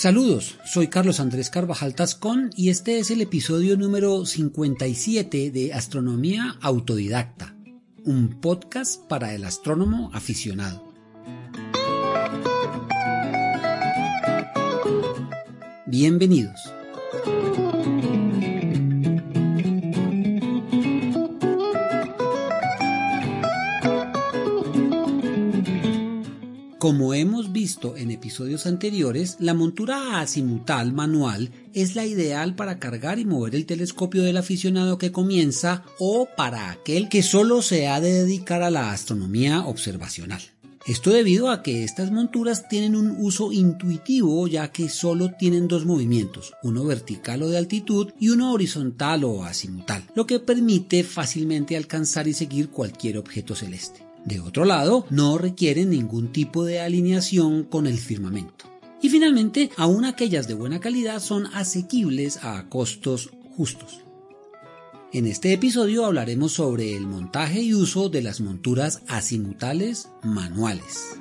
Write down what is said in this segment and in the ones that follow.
Saludos, soy Carlos Andrés Carvajal Tascón y este es el episodio número 57 de Astronomía Autodidacta, un podcast para el astrónomo aficionado. Bienvenidos. Como hemos visto en episodios anteriores, la montura azimutal manual es la ideal para cargar y mover el telescopio del aficionado que comienza o para aquel que solo se ha de dedicar a la astronomía observacional. Esto debido a que estas monturas tienen un uso intuitivo ya que solo tienen dos movimientos, uno vertical o de altitud y uno horizontal o azimutal, lo que permite fácilmente alcanzar y seguir cualquier objeto celeste. De otro lado, no requieren ningún tipo de alineación con el firmamento. Y finalmente, aún aquellas de buena calidad son asequibles a costos justos. En este episodio hablaremos sobre el montaje y uso de las monturas azimutales manuales.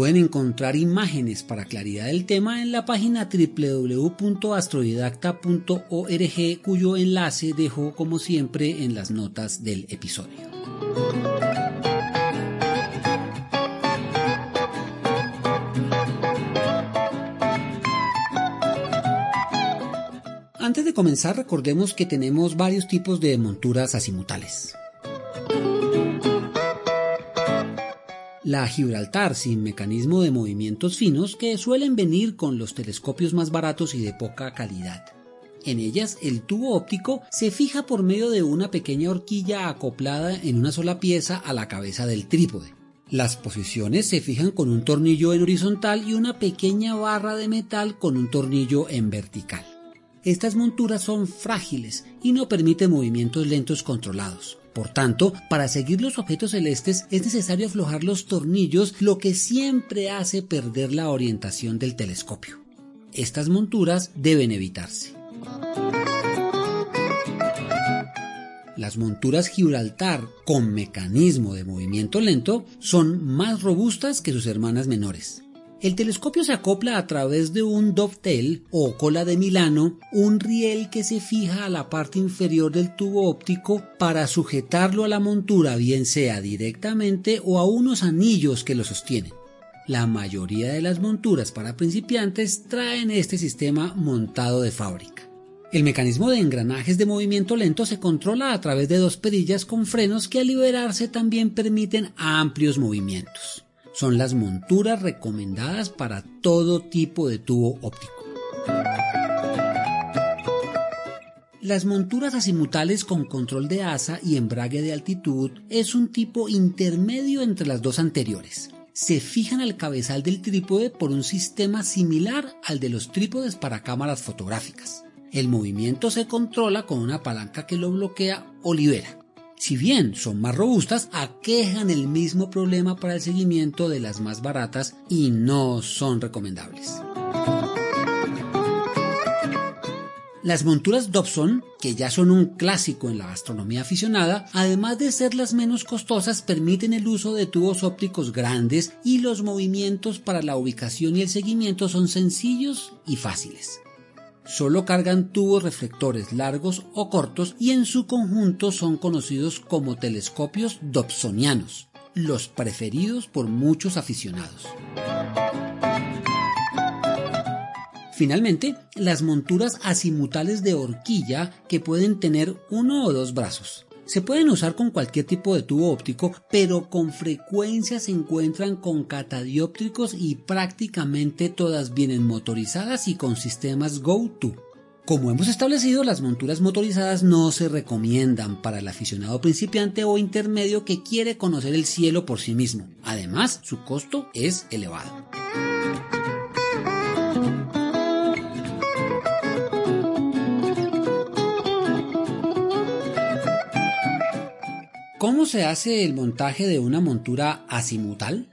Pueden encontrar imágenes para claridad del tema en la página www.astrodidacta.org cuyo enlace dejo como siempre en las notas del episodio. Antes de comenzar recordemos que tenemos varios tipos de monturas azimutales. La Gibraltar sin mecanismo de movimientos finos que suelen venir con los telescopios más baratos y de poca calidad. En ellas el tubo óptico se fija por medio de una pequeña horquilla acoplada en una sola pieza a la cabeza del trípode. Las posiciones se fijan con un tornillo en horizontal y una pequeña barra de metal con un tornillo en vertical. Estas monturas son frágiles y no permiten movimientos lentos controlados. Por tanto, para seguir los objetos celestes es necesario aflojar los tornillos, lo que siempre hace perder la orientación del telescopio. Estas monturas deben evitarse. Las monturas Gibraltar con mecanismo de movimiento lento son más robustas que sus hermanas menores. El telescopio se acopla a través de un dovetail o cola de Milano, un riel que se fija a la parte inferior del tubo óptico para sujetarlo a la montura, bien sea directamente o a unos anillos que lo sostienen. La mayoría de las monturas para principiantes traen este sistema montado de fábrica. El mecanismo de engranajes de movimiento lento se controla a través de dos perillas con frenos que al liberarse también permiten amplios movimientos son las monturas recomendadas para todo tipo de tubo óptico. Las monturas azimutales con control de asa y embrague de altitud es un tipo intermedio entre las dos anteriores. Se fijan al cabezal del trípode por un sistema similar al de los trípodes para cámaras fotográficas. El movimiento se controla con una palanca que lo bloquea o libera si bien son más robustas, aquejan el mismo problema para el seguimiento de las más baratas y no son recomendables. Las monturas Dobson, que ya son un clásico en la astronomía aficionada, además de ser las menos costosas, permiten el uso de tubos ópticos grandes y los movimientos para la ubicación y el seguimiento son sencillos y fáciles solo cargan tubos reflectores largos o cortos y en su conjunto son conocidos como telescopios dobsonianos, los preferidos por muchos aficionados. Finalmente, las monturas azimutales de horquilla que pueden tener uno o dos brazos. Se pueden usar con cualquier tipo de tubo óptico, pero con frecuencia se encuentran con catadióptricos y prácticamente todas vienen motorizadas y con sistemas Go-To. Como hemos establecido, las monturas motorizadas no se recomiendan para el aficionado principiante o intermedio que quiere conocer el cielo por sí mismo. Además, su costo es elevado. ¿Cómo se hace el montaje de una montura azimutal?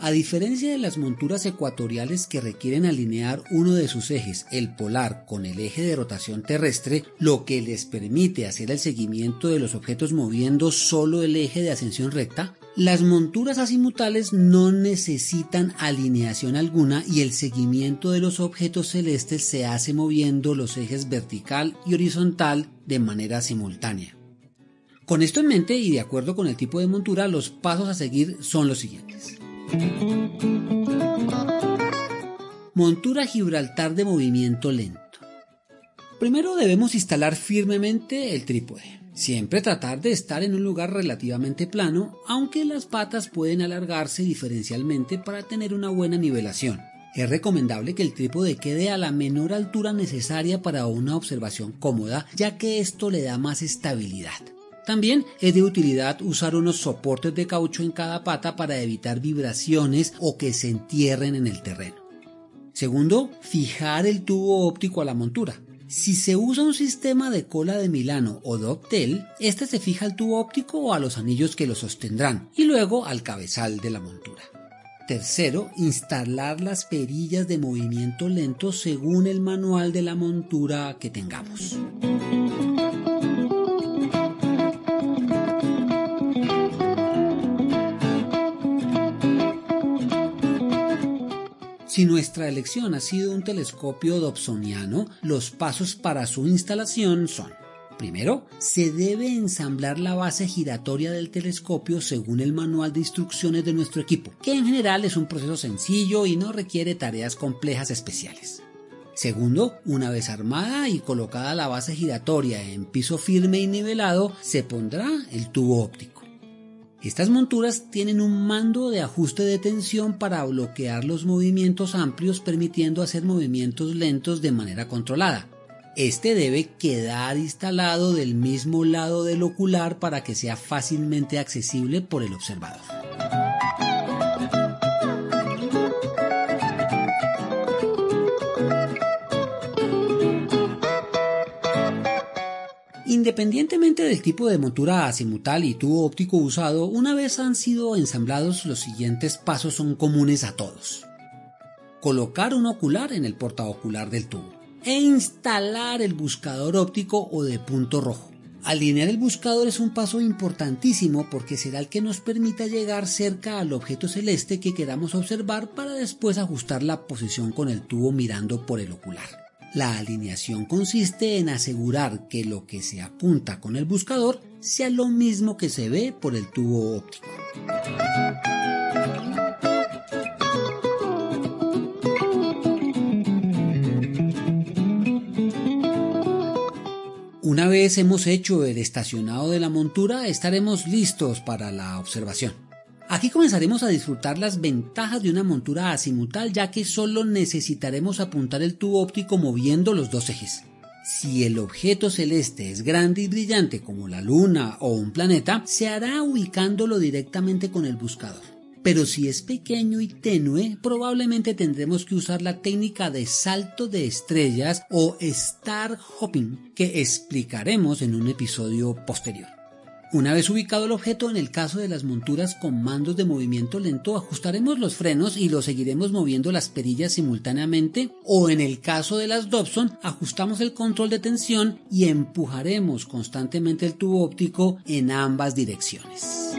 A diferencia de las monturas ecuatoriales que requieren alinear uno de sus ejes, el polar, con el eje de rotación terrestre, lo que les permite hacer el seguimiento de los objetos moviendo solo el eje de ascensión recta, las monturas azimutales no necesitan alineación alguna y el seguimiento de los objetos celestes se hace moviendo los ejes vertical y horizontal de manera simultánea. Con esto en mente y de acuerdo con el tipo de montura, los pasos a seguir son los siguientes. Montura Gibraltar de movimiento lento. Primero debemos instalar firmemente el trípode. Siempre tratar de estar en un lugar relativamente plano, aunque las patas pueden alargarse diferencialmente para tener una buena nivelación. Es recomendable que el trípode quede a la menor altura necesaria para una observación cómoda, ya que esto le da más estabilidad. También es de utilidad usar unos soportes de caucho en cada pata para evitar vibraciones o que se entierren en el terreno. Segundo, fijar el tubo óptico a la montura. Si se usa un sistema de cola de Milano o de este se fija al tubo óptico o a los anillos que lo sostendrán y luego al cabezal de la montura. Tercero, instalar las perillas de movimiento lento según el manual de la montura que tengamos. Si nuestra elección ha sido un telescopio dobsoniano, los pasos para su instalación son Primero, se debe ensamblar la base giratoria del telescopio según el manual de instrucciones de nuestro equipo, que en general es un proceso sencillo y no requiere tareas complejas especiales. Segundo, una vez armada y colocada la base giratoria en piso firme y nivelado, se pondrá el tubo óptico. Estas monturas tienen un mando de ajuste de tensión para bloquear los movimientos amplios permitiendo hacer movimientos lentos de manera controlada. Este debe quedar instalado del mismo lado del ocular para que sea fácilmente accesible por el observador. Independientemente del tipo de montura azimutal y tubo óptico usado, una vez han sido ensamblados, los siguientes pasos son comunes a todos. Colocar un ocular en el portaocular del tubo e instalar el buscador óptico o de punto rojo. Alinear el buscador es un paso importantísimo porque será el que nos permita llegar cerca al objeto celeste que queramos observar para después ajustar la posición con el tubo mirando por el ocular. La alineación consiste en asegurar que lo que se apunta con el buscador sea lo mismo que se ve por el tubo óptico. Una vez hemos hecho el estacionado de la montura, estaremos listos para la observación. Aquí comenzaremos a disfrutar las ventajas de una montura azimutal ya que solo necesitaremos apuntar el tubo óptico moviendo los dos ejes. Si el objeto celeste es grande y brillante como la luna o un planeta, se hará ubicándolo directamente con el buscador. Pero si es pequeño y tenue, probablemente tendremos que usar la técnica de salto de estrellas o star hopping que explicaremos en un episodio posterior. Una vez ubicado el objeto, en el caso de las monturas con mandos de movimiento lento, ajustaremos los frenos y lo seguiremos moviendo las perillas simultáneamente o en el caso de las Dobson, ajustamos el control de tensión y empujaremos constantemente el tubo óptico en ambas direcciones.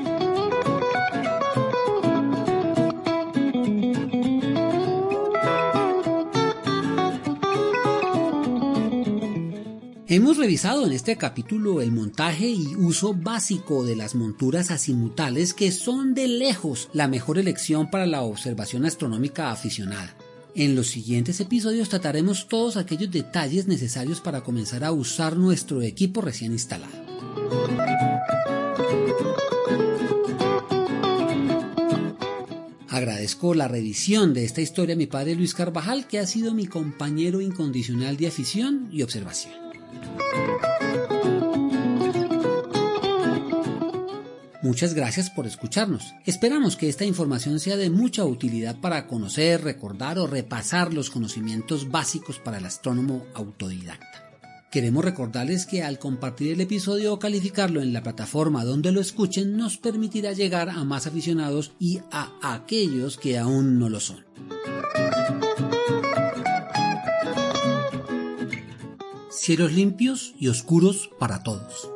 Hemos revisado en este capítulo el montaje y uso básico de las monturas azimutales que son de lejos la mejor elección para la observación astronómica aficionada. En los siguientes episodios trataremos todos aquellos detalles necesarios para comenzar a usar nuestro equipo recién instalado. Agradezco la revisión de esta historia a mi padre Luis Carvajal, que ha sido mi compañero incondicional de afición y observación. Muchas gracias por escucharnos. Esperamos que esta información sea de mucha utilidad para conocer, recordar o repasar los conocimientos básicos para el astrónomo autodidacta. Queremos recordarles que al compartir el episodio o calificarlo en la plataforma donde lo escuchen nos permitirá llegar a más aficionados y a aquellos que aún no lo son. Cielos limpios y oscuros para todos.